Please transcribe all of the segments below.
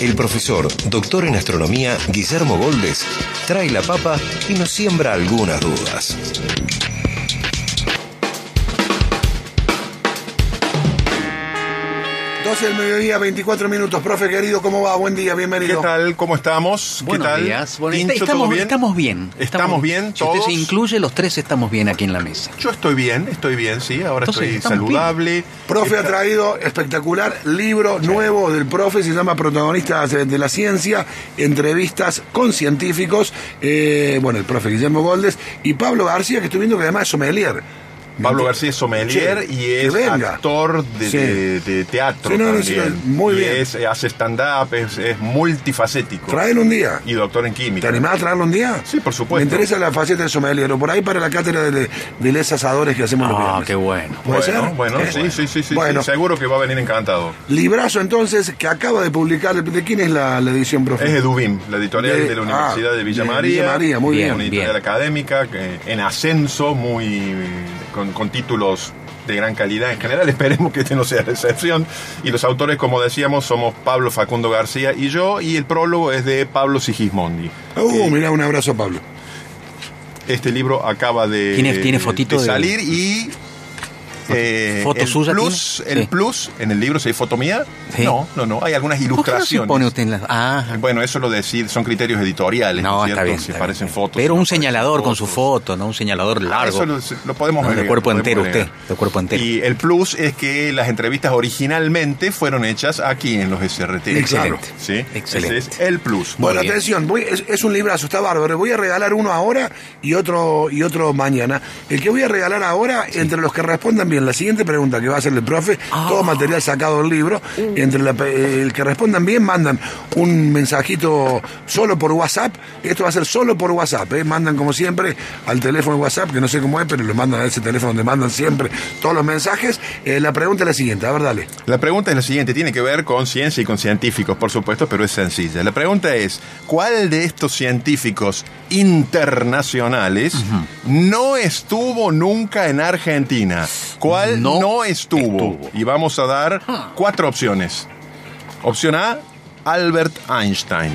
el profesor, doctor en astronomía, Guillermo Goldes, trae la papa y nos siembra algunas dudas. 12 del mediodía, 24 minutos. Profe querido, ¿cómo va? Buen día, ¿Qué bienvenido. tal? ¿Cómo estamos? Buenos ¿Qué tal? días. Bueno, Tincho, está- ¿todo estamos, bien? estamos bien. ¿Estamos bien Si usted se incluye, los tres estamos bien aquí en la mesa. Yo estoy bien, estoy bien, sí. Ahora Entonces, estoy saludable. Profe ha traído espectacular libro nuevo del profe, se llama Protagonistas de la Ciencia, entrevistas con científicos. Eh, bueno, el profe Guillermo Goldes y Pablo García, que estoy viendo que además es sommelier. Pablo García es sommelier y es actor de, Sí. de- de teatro Sí, no, no, también. sí, muy Y bien. es- hace stand-up, es, es multifacético. Traen un día. Y doctor en ¿Te química. animás a traerlo un día? Sí, por supuesto. Me interesa la faceta de sommelier, o por ahí para la cátedra de, de les asadores que hacemos los Ah, viernes. qué bueno. ¿Puede Bueno, ser? bueno, Eh, sí, sí, sí, sí, Bueno, sí, seguro que va a venir encantado. librazo entonces que acaba de publicar. ¿De quién es la, la edición, profe? Es Edubim, la editorial De- de, la ah, Universidad de Villa de María. Villa María, muy bien. Una editorial académica que- en ascenso, muy con, con títulos de gran calidad en general. Esperemos que este no sea la excepción. Y los autores, como decíamos, somos Pablo Facundo García y yo. Y el prólogo es de Pablo Sigismondi. Uh, que mira, un abrazo a Pablo. este libro acaba de, ¿Tiene- tiene fotito de de- salir y. eh, ¿Foto el suya plus, tiene? el Sí. plus en el libro, ¿se foto mía? Sí. No, no, no. Hay algunas ¿Por qué no se ilustraciones. pone usted en la... Ah, Bueno, eso lo decir, son criterios editoriales. no, es está cierto? bien. Si está parecen bien. fotos. Pero si no un señalador con su foto, no un señalador Ah, largo. Eso lo, lo podemos No, de cuerpo entero usted, de cuerpo entero. Y el plus es que las entrevistas originalmente fueron hechas aquí en los SRT. Excelente. ¿Sí? Excelente. Ese es el plus. Bueno, bien. atención, voy- es, es un librazo, está bárbaro. Voy a regalar uno ahora y otro y otro mañana. El que voy a regalar ahora, entre los que respondan bien la siguiente pregunta que va a hacer el profe, Ah. todo material sacado del libro, entre la pe- el que respondan bien, mandan un mensajito solo por WhatsApp. Esto va a ser solo por WhatsApp, ¿eh? mandan como siempre al teléfono de WhatsApp, que no sé cómo es, pero lo mandan a ese teléfono donde mandan siempre todos los mensajes. Eh, la pregunta es la siguiente, a ver, dale. La pregunta es la siguiente, tiene que ver con ciencia y con científicos, por supuesto, pero es sencilla. La pregunta es, ¿cuál de estos científicos internacionales no estuvo nunca en Argentina? ¿Cuál no, No estuvo? estuvo. Y vamos a dar cuatro opciones. Opción A, Albert Einstein.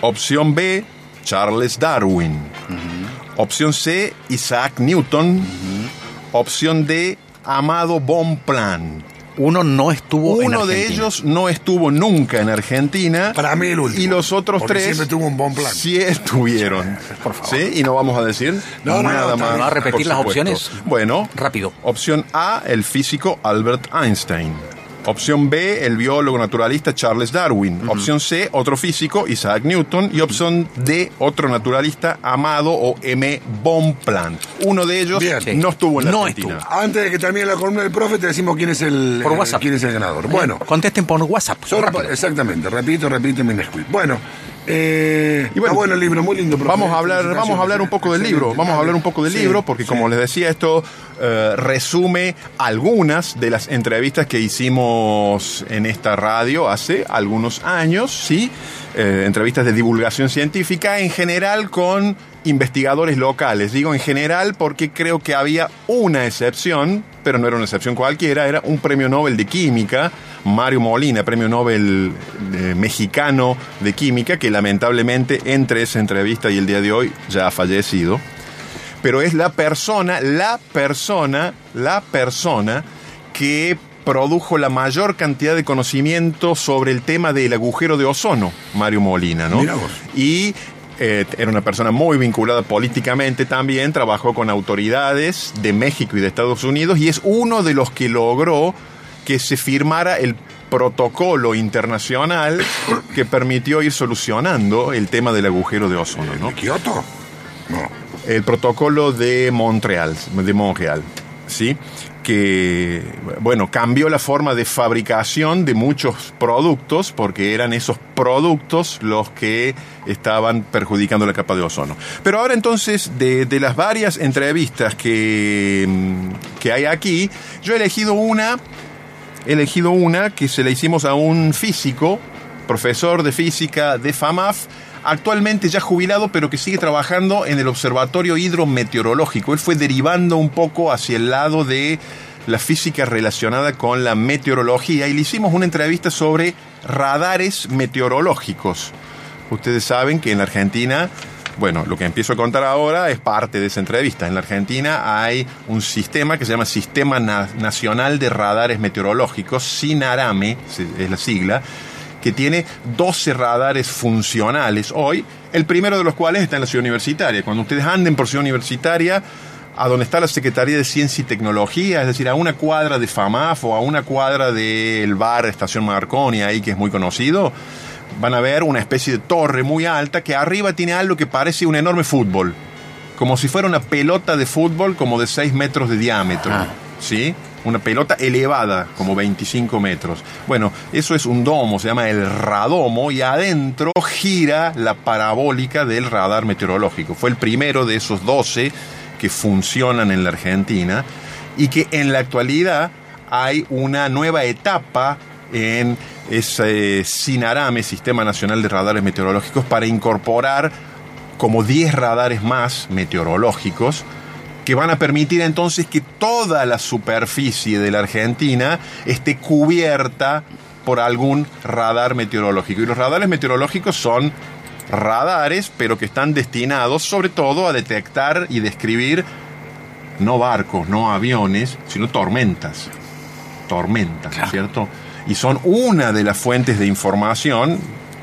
Opción B, Charles Darwin. Opción C, Isaac Newton. Opción D, Amado Bonpland. Uno no estuvo en Uno de Argentina. ellos no estuvo nunca en Argentina. Para mí el último. Y los otros Porque tres siempre tuvo un buen plan. sí estuvieron. Por favor. ¿Sí? Y no vamos a decir No, no, nada no, más. ¿Va a repetir las opciones? Bueno. Rápido. Opción A, el físico Albert Einstein. Opción B, el biólogo naturalista Charles Darwin. Opción C, otro físico, Isaac Newton. Y opción D, otro naturalista, Amado o M. Bonpland. Uno de ellos Bien. No estuvo en la No Argentina. Antes de que termine la columna del profe, te decimos quién es el, Por eh, WhatsApp. quién es el ganador. Bueno, Contesten por WhatsApp. Son- exactamente, repito, repito mi. Bueno, eh, Y bueno, está bueno el libro, muy lindo. profe. Vamos a hablar, vamos a hablar un poco del libro, vamos a hablar un poco del Sí, libro, porque sí. como les decía, esto eh, resume algunas de las entrevistas que hicimos en esta radio hace algunos años, ¿sí? Eh, entrevistas de divulgación científica, en general con investigadores locales. Digo en general porque creo que había una excepción, pero no era una excepción cualquiera, era un premio Nobel de Química, Mario Molina, premio Nobel eh, mexicano de Química, que lamentablemente entre esa entrevista y el día de hoy ya ha fallecido. Pero es la persona, la persona, la persona que produjo la mayor cantidad de conocimiento sobre el tema del agujero de ozono, Mario Molina, ¿no? Mira vos. Y eh, era una persona muy vinculada políticamente también, trabajó con autoridades de México y de Estados Unidos y es uno de los que logró que se firmara el protocolo internacional que permitió ir solucionando el tema del agujero de ozono, ¿no? ¿Kioto? No. El protocolo de Montreal, de Montreal. ¿sí? Que, bueno, cambió la forma de fabricación de muchos productos porque eran esos productos los que estaban perjudicando la capa de ozono. Pero ahora entonces, de, las varias entrevistas que, mm, que hay aquí, yo he elegido una, he elegido una que se la hicimos a un físico, profesor de física de FAMAF, actualmente ya jubilado, pero que sigue trabajando en el Observatorio Hidrometeorológico. Él fue derivando un poco hacia el lado de la física relacionada con la meteorología y le hicimos una entrevista sobre radares meteorológicos. Ustedes saben que en la Argentina, bueno, lo que empiezo a contar ahora es parte de esa entrevista. En la Argentina hay un sistema que se llama Sistema Na- Nacional de Radares Meteorológicos, SINARAME, es la sigla, que tiene 12 radares funcionales hoy, el primero de los cuales está en la ciudad universitaria. Cuando ustedes anden por ciudad universitaria, a donde está la Secretaría de Ciencia y Tecnología, es decir, a una cuadra de FAMAF o a una cuadra del bar Estación Marconi, ahí que es muy conocido, van a ver una especie de torre muy alta que arriba tiene algo que parece un enorme fútbol, como si fuera una pelota de fútbol como de 6 metros de diámetro, Ah. ¿sí? Una pelota elevada, como 25 metros. Bueno, eso es un domo, se llama el radomo, y adentro gira la parabólica del radar meteorológico. Fue el primero de esos 12 que funcionan en la Argentina y que en la actualidad hay una nueva etapa en ese SINARAME, Sistema Nacional de Radares Meteorológicos, para incorporar como 10 radares más meteorológicos que van a permitir entonces que toda la superficie de la Argentina esté cubierta por algún radar meteorológico. Y los radares meteorológicos son radares, pero que están destinados sobre todo a detectar y describir no barcos, no aviones, sino tormentas. Tormentas, ¿no es cierto? Y son una de las fuentes de información.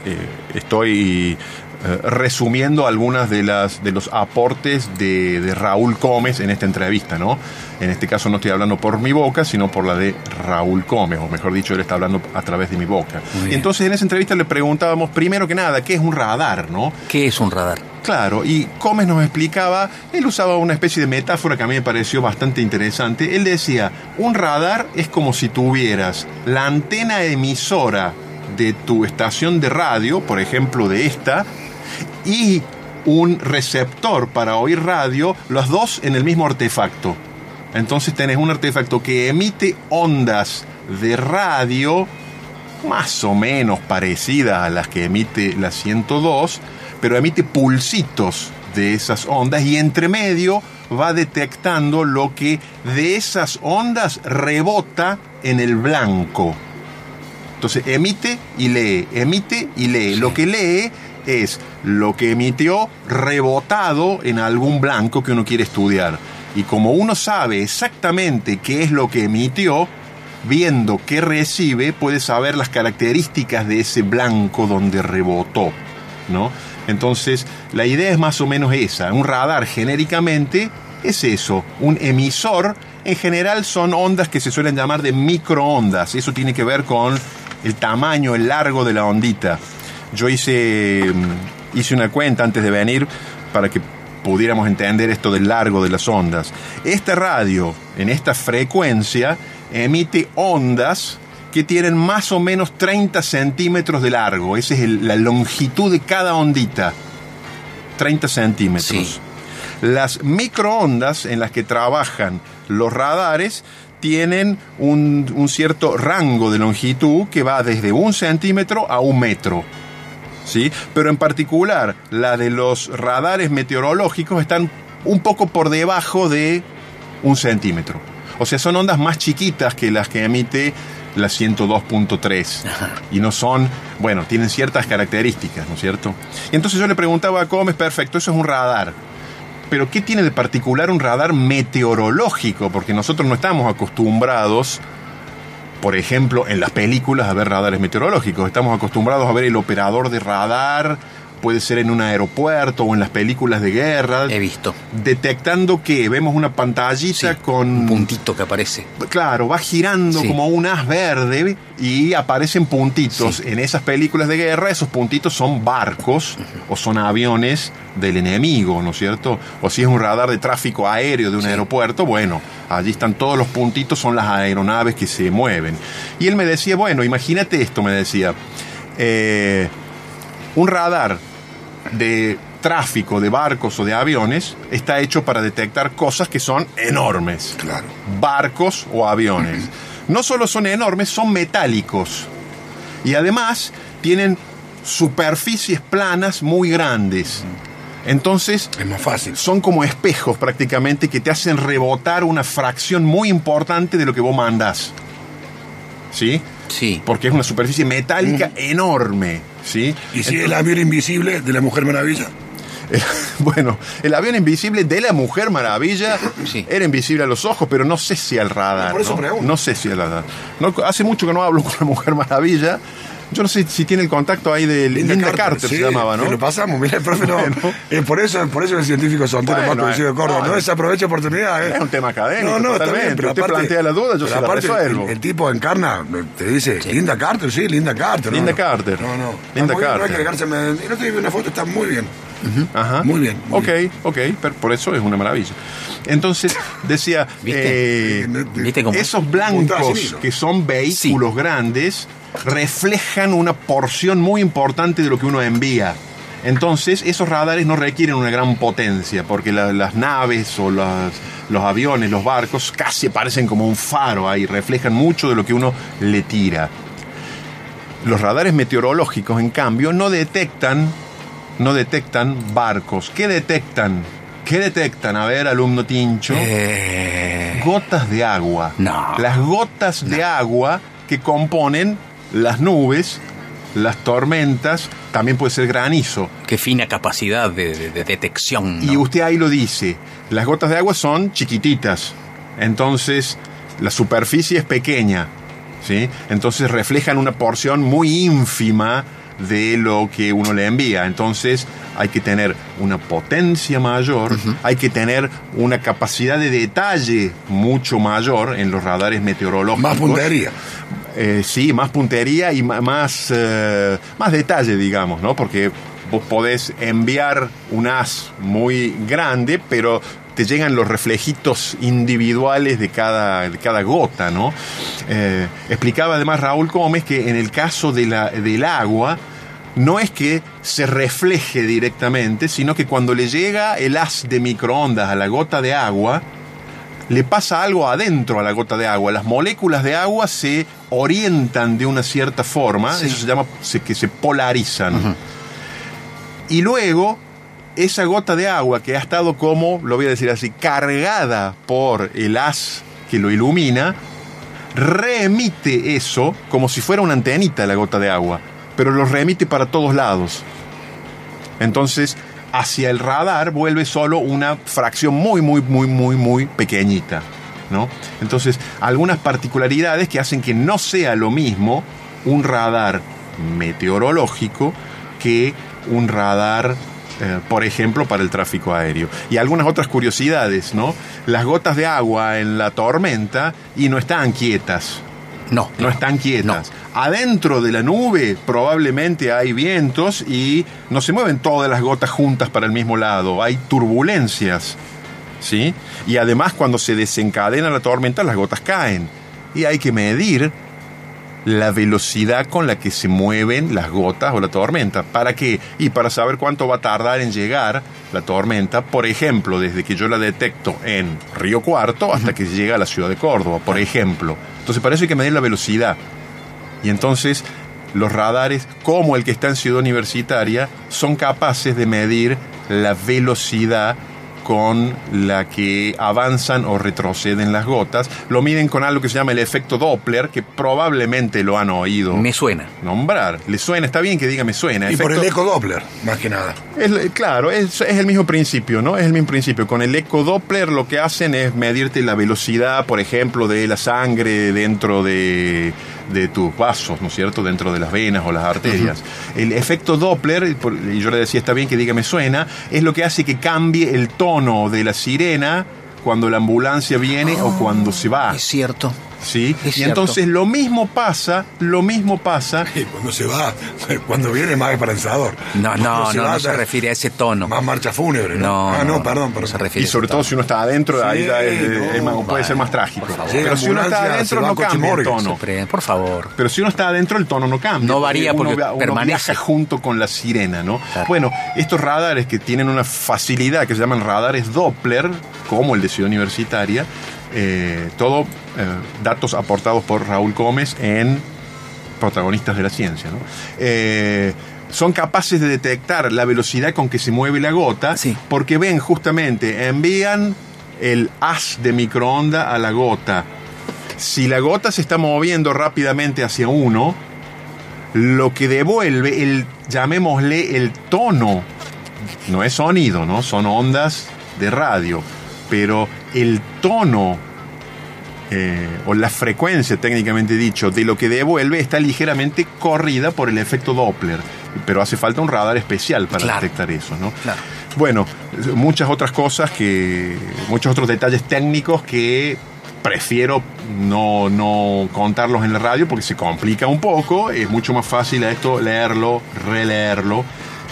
eh, estoy eh, resumiendo algunas de las de los aportes de, de Raúl Gómez en esta entrevista, ¿no? En este caso no estoy hablando por mi boca, sino por la de Raúl Gómez, o mejor dicho, él está hablando a través de mi boca. Y entonces en esa entrevista le preguntábamos, primero que nada, ¿qué es un radar, no? ¿Qué es un radar? Claro, y Gómez nos explicaba, él usaba una especie de metáfora que a mí me pareció bastante interesante. Él decía, un radar es como si tuvieras la antena emisora de tu estación de radio, por ejemplo de esta, y un receptor para oír radio, los dos en el mismo artefacto. Entonces tenés un artefacto que emite ondas de radio más o menos parecidas a las que emite la 102, pero emite pulsitos de esas ondas y entre medio va detectando lo que de esas ondas rebota en el blanco. Entonces emite y lee, emite y lee. Lo que lee es lo que emitió rebotado en algún blanco que uno quiere estudiar. Y como uno sabe exactamente qué es lo que emitió, viendo qué recibe, puede saber las características de ese blanco donde rebotó, ¿no? Entonces, la idea es más o menos esa. Un radar genéricamente es eso, un emisor. En general son ondas que se suelen llamar de microondas. Eso tiene que ver con el tamaño, el largo de la ondita. Yo hice, mm, hice una cuenta antes de venir para que pudiéramos entender esto del largo de las ondas. Esta radio, en esta frecuencia, emite ondas que tienen más o menos 30 centímetros de largo. Esa es el- la longitud de cada ondita. 30 centímetros. Sí. Las microondas en las que trabajan los radares tienen un, un cierto rango de longitud que va desde un centímetro a un metro. ¿Sí? Pero en particular, la de los radares meteorológicos están un poco por debajo de un centímetro. O sea, son ondas más chiquitas que las que emite la 102.3. Y no son, bueno, tienen ciertas características, ¿no es cierto? Y entonces yo le preguntaba a Gómez, perfecto, eso es un radar. Pero ¿qué tiene de particular un radar meteorológico? Porque nosotros no estamos acostumbrados por ejemplo, en las películas a ver radares meteorológicos. Estamos acostumbrados a ver el operador de radar puede ser en un aeropuerto o en las películas de guerra. He visto. Detectando que vemos una pantallita Sí, con un puntito que aparece. Claro, va girando Sí. como un as verde y aparecen puntitos. En esas películas de guerra, esos puntitos son barcos o son aviones del enemigo, ¿no es cierto? O si es un radar de tráfico aéreo de un aeropuerto, bueno, allí están todos los puntitos, son las aeronaves que se mueven. Y él me decía, bueno, imagínate esto, me decía, eh, un radar de tráfico de barcos o de aviones está hecho para detectar cosas que son enormes Claro. barcos o aviones. No solo son enormes, son metálicos. Y además tienen superficies planas muy grandes. Entonces Es más fácil. son como espejos prácticamente que te hacen rebotar una fracción muy importante de lo que vos mandás. ¿Sí? Sí. Porque es una superficie metálica enorme. ¿Sí? ¿Y si el avión invisible de la Mujer Maravilla? El- bueno, el avión invisible de la Mujer Maravilla Sí. era invisible a los ojos, pero no sé si al radar. Por eso ¿no? pregunto. No sé si al radar. No, hace mucho que no hablo con la Mujer Maravilla. Yo no sé si tiene el contacto ahí de Linda, Carter, sí, se llamaba, ¿no? Lo pasamos, mira, el profe no. Bueno. eh, por eso, por eso el científico soltero Bueno, más conocido de eh, Córdoba. no, No, es- desaprovecha oportunidad. eh. es un tema académico, No, no, está totalmente. bien, pero Usted aparte- plantea la duda, yo se la aparte, resuelvo. El, el tipo encarna, te dice, Linda Carter, sí, Linda Carter. no, Linda no. Carter. No, no. Linda bien, No hay Carter. El otro día vi una foto, está muy bien. Ajá. Muy bien, muy ok, ok, pero por eso es una maravilla. Entonces, decía, ¿Viste? eh, ¿Viste cómo? esos blancos que son vehículos grandes reflejan una porción muy importante de lo que uno envía. Entonces, esos radares no requieren una gran potencia, porque la- las naves o las- los aviones, los barcos, casi parecen como un faro ahí, reflejan mucho de lo que uno le tira. Los radares meteorológicos, en cambio, no detectan, no detectan barcos. ¿Qué detectan? ¿Qué detectan? A ver, alumno Tincho. Eh, Gotas de agua. No. Las gotas de agua que componen las nubes, las tormentas, también puede ser granizo. qué fina capacidad de, de- de detección. ¿no? Y usted ahí lo dice, las gotas de agua son chiquititas, entonces la superficie es pequeña, ¿sí? Entonces reflejan una porción muy ínfima de lo que uno le envía. Entonces hay que tener una potencia mayor, hay que tener una capacidad de detalle mucho mayor en los radares meteorológicos. Más puntería. Eh, sí, más puntería y más, eh, más detalle, digamos, ¿no? Porque vos podés enviar un as muy grande, pero te llegan los reflejitos individuales de cada, de cada gota, ¿no? Eh, explicaba además Raúl Gómez que en el caso de la, del agua, no es que se refleje directamente, sino que cuando le llega el haz de microondas a la gota de agua, le pasa algo adentro a la gota de agua. Las moléculas de agua se orientan de una cierta forma, eso se llama se- que se polarizan. Y luego, esa gota de agua que ha estado como, lo voy a decir así, cargada por el haz que lo ilumina, reemite eso como si fuera una antenita la gota de agua, pero lo remite para todos lados. Entonces, hacia el radar vuelve solo una fracción muy, muy, muy, muy, muy pequeñita. ¿no? Entonces, algunas particularidades que hacen que no sea lo mismo un radar meteorológico que un radar, eh, por ejemplo, para el tráfico aéreo. Y algunas otras curiosidades, ¿no? Las gotas de agua en la tormenta y no están quietas No, no están quietas. Adentro de la nube probablemente hay vientos y no se mueven todas las gotas juntas para el mismo lado. Hay turbulencias. ¿Sí? Y además cuando se desencadena la tormenta las gotas caen. Y hay que medir la velocidad con la que se mueven las gotas o la tormenta. ¿Para qué? Y para saber cuánto va a tardar en llegar la tormenta, por ejemplo, desde que yo la detecto en Río Cuarto hasta que llega a la ciudad de Córdoba, por ejemplo. Entonces, para eso hay que medir la velocidad. Y entonces los radares, como el que está en Ciudad Universitaria, son capaces de medir la velocidad con la que avanzan o retroceden las gotas. Lo miden con algo que se llama el efecto Doppler, que probablemente lo han oído me suena. nombrar. ¿Le suena? Está bien que diga me suena. Y por el eco Doppler, más que nada. es- claro, es, es el mismo principio, ¿no? Es el mismo principio. Con el eco Doppler lo que hacen es medirte la velocidad, por ejemplo, de la sangre dentro de, de tus vasos, ¿no es cierto?, dentro de las venas o las arterias. El efecto Doppler, y yo le decía, está bien que diga me suena, es lo que hace que cambie el tono de la sirena cuando la ambulancia viene o cuando se va. Es cierto. ¿Sí? Es Y cierto. entonces lo mismo pasa, lo mismo pasa Y cuando se va, cuando viene más esperanzador. No, Cuando no, no, va, no se refiere a ese tono. Más marcha fúnebre, ¿no? No, ah, no, no, perdón, no perdón. se refiere. Y sobre todo si uno está adentro, ahí ya es- es puede ser más trágico. Pero si uno está adentro no cambia el tono. Siempre, Por favor. Pero si uno está adentro, el tono no cambia. No varía uno porque uno permanece. viaja junto con la sirena, ¿no? Claro. Bueno, estos radares que tienen una facilidad que se llaman radares Doppler, como el de Ciudad Universitaria, eh, todo eh, datos aportados por Raúl Gómez en Protagonistas de la Ciencia, ¿no? Eh, son capaces de detectar la velocidad con que se mueve la gota, Sí. porque ven justamente, envían el haz de microonda a la gota. Si la gota se está moviendo rápidamente hacia uno, lo que devuelve el, llamémosle, el tono, no es sonido, ¿no? Son ondas de radio, pero el tono eh, o la frecuencia, técnicamente dicho, de lo que devuelve está ligeramente corrida por el efecto Doppler. Pero hace falta un radar especial para Claro. detectar eso, ¿no? Claro. Bueno, muchas otras cosas que. muchos otros detalles técnicos que prefiero no, no contarlos en la radio porque se complica un poco. Es mucho más fácil a esto leerlo, releerlo.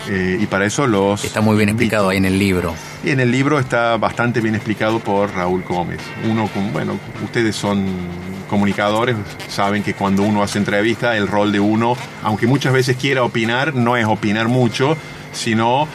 Eh, y para eso los. Está muy bien explicado ahí en el libro. Y en el libro está bastante bien explicado por Raúl Gómez. Uno, bueno, ustedes son comunicadores, saben que cuando uno hace entrevista, el rol de uno, aunque muchas veces quiera opinar, no es opinar mucho, sino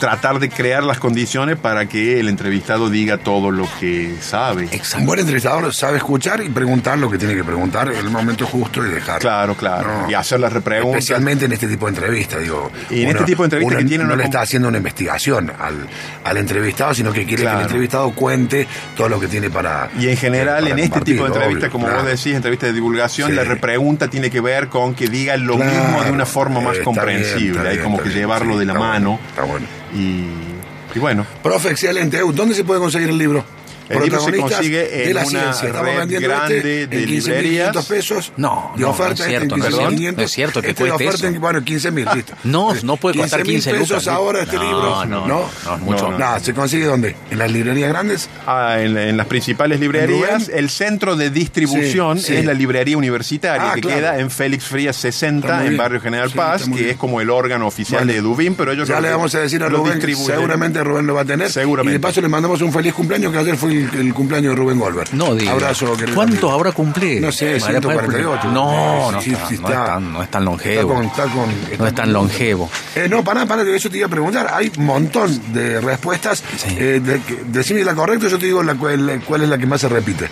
tratar de crear las condiciones para que el entrevistado diga todo lo que sabe. Un Exacto. buen entrevistador sabe escuchar y preguntar lo que tiene que preguntar en el momento justo y dejar. Claro, claro. No. Y hacer las repreguntas. Especialmente en este tipo de entrevistas, digo. Y en este tipo de entrevistas uno que tienen No una le está haciendo una investigación al, al entrevistado, sino que quiere Claro. que el entrevistado cuente todo lo que tiene para. Y en general, en este tipo de compartir, entrevistas, obvio, como claro. vos decís, entrevistas de divulgación, Sí. la repregunta tiene que ver con que diga lo Claro. mismo de una forma más Está comprensible. bien, Hay bien, como que bien, llevarlo sí, de la está mano. bueno, está bueno. Y, bueno, Profe, excelente. ¿Dónde se puede conseguir el libro? El libro se consigue de en la una ciencia. Estamos red vendiendo grande este de en 15.500 librerías. pesos. No, de no, oferta no es este cierto, en no es 15.500. cierto, no es cierto que Este de cueste oferta eso. en- bueno, 15.000, listo. No, no puede costar 15 pesos lucas. ahora este No, libro. no, no, no, es mucho. No, Nada, ¿se consigue dónde? ¿En las librerías grandes? ah, en, en las principales librerías, Rubén? el centro de distribución Sí, sí. es la librería universitaria, Ah, que claro. queda en Félix Frías Está 60, muy en. Barrio General Sí, Paz, que es como el órgano oficial de Edubín, pero ellos Ya le vamos a decir a Rubén, seguramente Rubén lo va a tener. Seguramente. Y de paso le mandamos un feliz cumpleaños, que ayer fue el, el cumpleaños de Rubén Goldberg. No diga. Abrazo, querido ¿Cuántos amigo. habrá cumplido? No sé, María Paz, 148. No, no, Sí, está, sí, no, es tan, no es tan Está longevo. con- está con- está no es tan longevo. Eh, no, para para eso te iba a preguntar. Hay un montón de respuestas. Sí. Eh, de- decime la correcta, yo te digo la, cual, cuál es la que más se repite.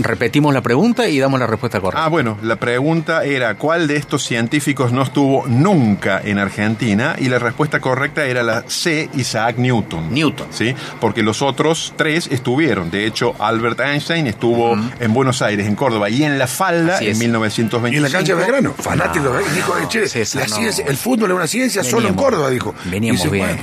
Repetimos la pregunta y damos la respuesta correcta. Ah, bueno, la pregunta era ¿cuál de estos científicos no estuvo nunca en Argentina? Y la respuesta correcta era la C, Isaac Newton. Newton. ¿Sí? Porque los otros tres estuvieron. De hecho, Albert Einstein estuvo en Buenos Aires, en Córdoba, y en La Falda Así en es. 1925. Y en la cancha de Belgrano, fanático. No, ¿eh? dijo, no, che, César, la no. ciencia, el fútbol es una ciencia solo en Córdoba, dijo. Veníamos Dice, bien. bueno,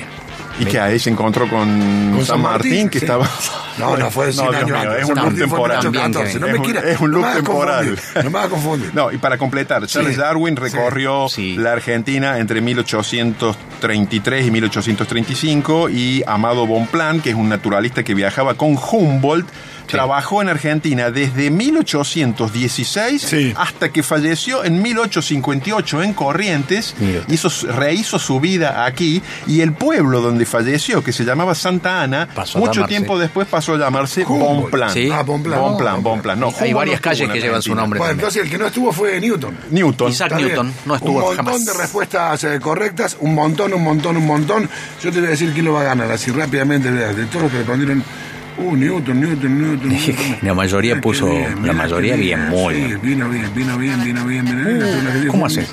Y que ahí se encontró con, Con San Martín, que sí. estaba... No, no fue de 100 No, Dios años mío, antes. es un en temporal. 1814. No Es me un- quiera- es un no hagas temporal. confundir, No me hagas confundir. No, y para completar, Charles Sí. Darwin recorrió Sí. la Argentina entre 1833 y 1835 y Amado Bonpland, que es un naturalista que viajaba con Humboldt, trabajó en Argentina desde 1816 Sí. hasta que falleció en 1858 en Corrientes, hizo, rehizo su vida aquí y el pueblo donde falleció, que se llamaba Santa Ana, Pasó mucho llamarse. tiempo después pasó a llamarse. Bonpland. Sí. Ah, No, Bonpland. No, Hay varias no calles que llevan su nombre. Bueno, también. entonces el que no estuvo fue Newton. Newton. Isaac Está Newton bien. no estuvo Un montón jamás. de respuestas eh, correctas, un montón, un montón, un montón. Yo te voy a decir quién lo va a ganar, así rápidamente, de, de todos los que respondieron. Uh, Newton, Newton, Newton. Newton. La mayoría Qué puso- la mira mayoría qué bien, muy sí, bien. Vino bien, vino bien, vino bien, vino bien. ¿cómo haces?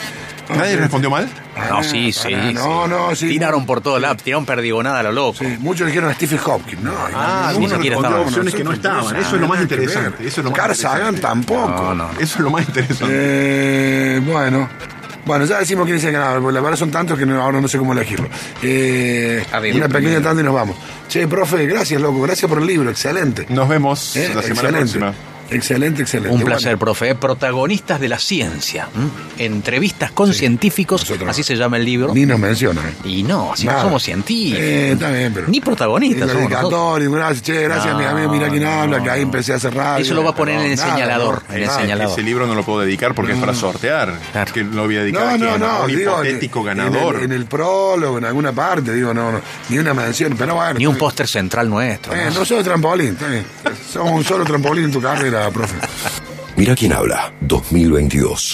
Ah, ¿Nadie respondió mal? No, sí, sí. No, sí. no, sí. Tiraron por todos lados, tiraron perdigonada a lo loco. Sí, muchos dijeron a Stephen Hawking, ¿no? Ah, ni siquiera estaban. Opciones que no estaban. Eso es lo más interesante, eso es lo más Carl Sagan tampoco. No, no. Eso es lo más interesante. Eh, bueno. Bueno, ya decimos quién es el ganador, porque la verdad son tantos que no- ahora no sé cómo elegirlo. Eh, A ver, una el pequeña tanda y nos vamos. Che, profe, gracias, loco, gracias por el libro, excelente. Nos vemos Eh, la semana excelente. próxima. Excelente, excelente. Un placer, Bueno, profe. Protagonistas de la ciencia. Entrevistas con científicos, nosotros- así se llama el libro. Ni nos menciona. ¿eh? Y no, si no somos científicos. Eh, está bien, pero. Ni protagonistas Ni somos gracias, che, gracias No, mi amigo, mira quién habla, que ahí empecé a hacer radio. Eso lo va a poner en el Nada, señalador, no, en el nada. señalador. Ese libro no lo puedo dedicar porque es para sortear. Claro. Que lo voy a dedicar No, no, a no, un digo, hipotético en- ganador. En el, en el prólogo, en alguna parte, digo, no, no, ni una mención, pero bueno. Ni un póster central nuestro. Eh, ¿no? soy trampolín, está bien. Somos un solo trampolín en tu carrera, Mira quién habla 2022.